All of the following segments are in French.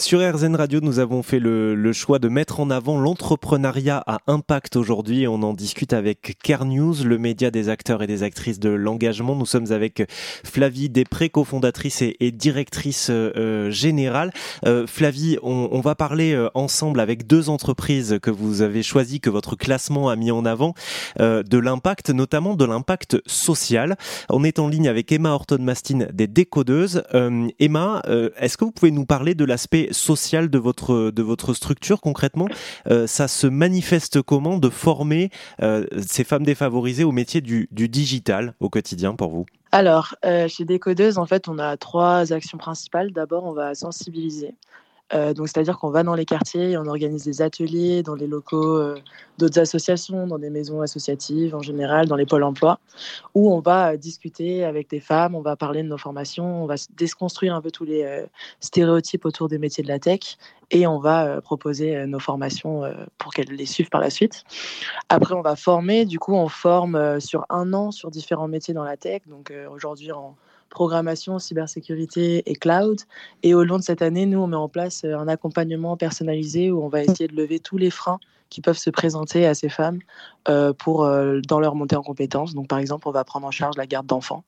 Sur RZN Radio, nous avons fait le, choix de mettre en avant l'entrepreneuriat à impact aujourd'hui. On en discute avec Care News, le média des acteurs et des actrices de l'engagement. Nous sommes avec Flavie Després, cofondatrice et, directrice euh, générale. Euh, Flavie, on, va parler euh, ensemble avec deux entreprises que vous avez choisies, que votre classement a mis en avant, de l'impact, notamment de l'impact social. On est en ligne avec Emma Horton-Mastin des Décodeuses. Emma, est-ce que vous pouvez nous parler de l'aspect social de votre, structure concrètement euh, Ça se manifeste comment de former euh, ces femmes défavorisées au métier du, du digital au quotidien pour vous? Alors, euh, chez Décodeuse, en fait, on a trois actions principales. D'abord, on va sensibiliser. Euh, donc, c'est-à-dire qu'on va dans les quartiers, on organise des ateliers dans les locaux euh, d'autres associations, dans des maisons associatives en général, dans les pôles emploi, où on va euh, discuter avec des femmes, on va parler de nos formations, on va déconstruire un peu tous les stéréotypes autour des métiers de la tech et on va proposer nos formations pour qu'elles les suivent par la suite. Après, on va former, du coup, on forme sur un an sur différents métiers dans la tech. Donc, aujourd'hui, en programmation, cybersécurité et cloud. Et au long de cette année, nous, on met en place euh, un accompagnement personnalisé où on va essayer de lever tous les freins qui peuvent se présenter à ces femmes euh, pour, euh, dans leur montée en compétences. Donc, par exemple, on va prendre en charge la garde d'enfants.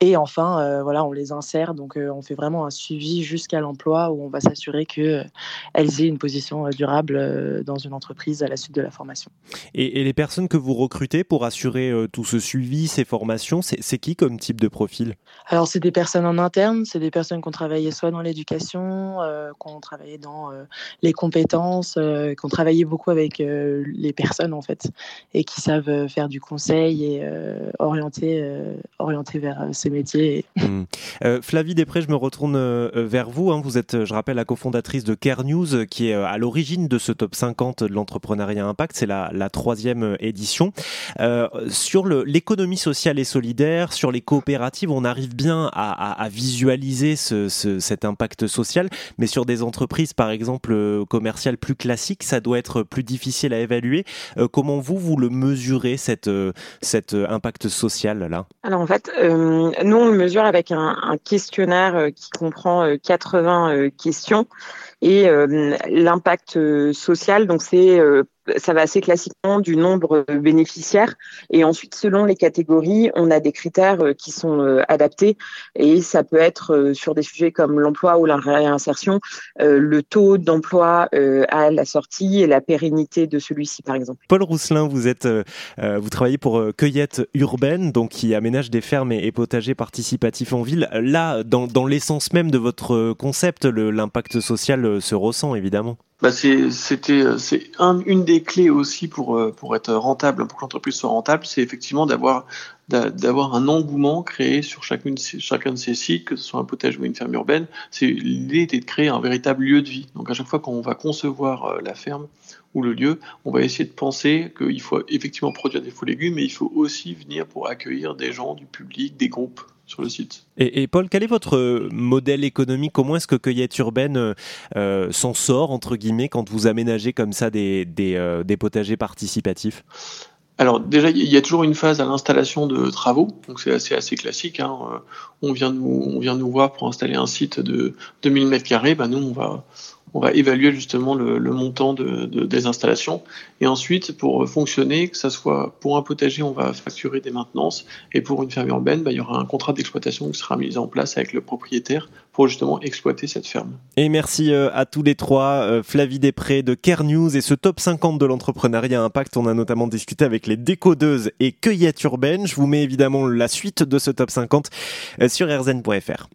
Et enfin, euh, voilà, on les insère. Donc, on fait vraiment un suivi jusqu'à l'emploi où on va s'assurer qu'elles aient une position durable dans une entreprise à la suite de la formation. Et, les personnes que vous recrutez pour assurer tout ce suivi, ces formations, c'est qui comme type de profil? Alors, c'est des personnes en interne, c'est des personnes qui ont travaillé soit dans l'éducation, qui ont travaillé dans les compétences, qui ont travaillé beaucoup avec les personnes en fait et qui savent euh, faire du conseil et euh, orienter, euh, orienter vers ces métiers. Mmh. Flavie Després, je me retourne vers vous. Hein. Vous êtes, je rappelle, la cofondatrice de Care News qui est à l'origine de ce top 50 de l'entrepreneuriat impact. C'est la, troisième édition. sur l'économie sociale et solidaire, sur les coopératives, on arrive bien à, visualiser ce, cet impact social, mais sur des entreprises, par exemple, commerciales plus classiques, ça doit être plus difficile difficile à évaluer. Euh, comment vous, vous le mesurez, euh, cet euh, impact social-là Alors en fait, nous, on le mesure avec un questionnaire qui comprend 80 questions. Et l'impact social, donc c'est ça va assez classiquement du nombre de bénéficiaires. Et ensuite, selon les catégories, on a des critères euh, qui sont euh, adaptés. Et ça peut être euh, sur des sujets comme l'emploi ou la réinsertion, le taux d'emploi à la sortie et la pérennité de celui-ci, par exemple. Paul Rousselin, vous êtes, vous travaillez pour Cueillette Urbaine, donc qui aménage des fermes et, potagers participatifs en ville. Là, dans l'essence même de votre concept, l'impact social se ressent évidemment bah c'était euh, c'est un, une des clés aussi pour euh, pour être rentable pour que l'entreprise soit rentable c'est effectivement d'avoir d'avoir un engouement créé sur chacune chacun de ces sites que ce soit un potager ou une ferme urbaine. L'idée de créer un véritable lieu de vie. Donc à chaque fois qu'on va concevoir euh, la ferme ou le lieu on va essayer de penser qu'il faut effectivement produire des faux légumes mais il faut aussi venir pour accueillir des gens du public des groupes sur le site. Et, Paul, quel est votre euh, modèle économique? Comment est-ce que Cueillette Urbaine euh, euh, s'en sort, entre guillemets, quand vous aménagez comme ça des, des, potagers participatifs? Alors déjà, il y a toujours une phase à l'installation de travaux, donc c'est assez, assez classique. Hein. On, vient nous, on vient nous voir pour installer un site de 2000 m2, ben nous on va, on va évaluer justement le, montant de, des installations. Et ensuite, pour fonctionner, que ça soit pour un potager, on va facturer des maintenances. Et pour une ferme urbaine, bah, il y aura un contrat d'exploitation qui sera mis en place avec le propriétaire pour justement exploiter cette ferme. Et merci euh, à tous les trois, euh, Flavie Després de Care News et ce top 50 de l'entrepreneuriat impact. On a notamment discuté avec les décodeuses et cueillettes urbaines. Je vous mets évidemment la suite de ce top 50 euh, sur rzn.fr.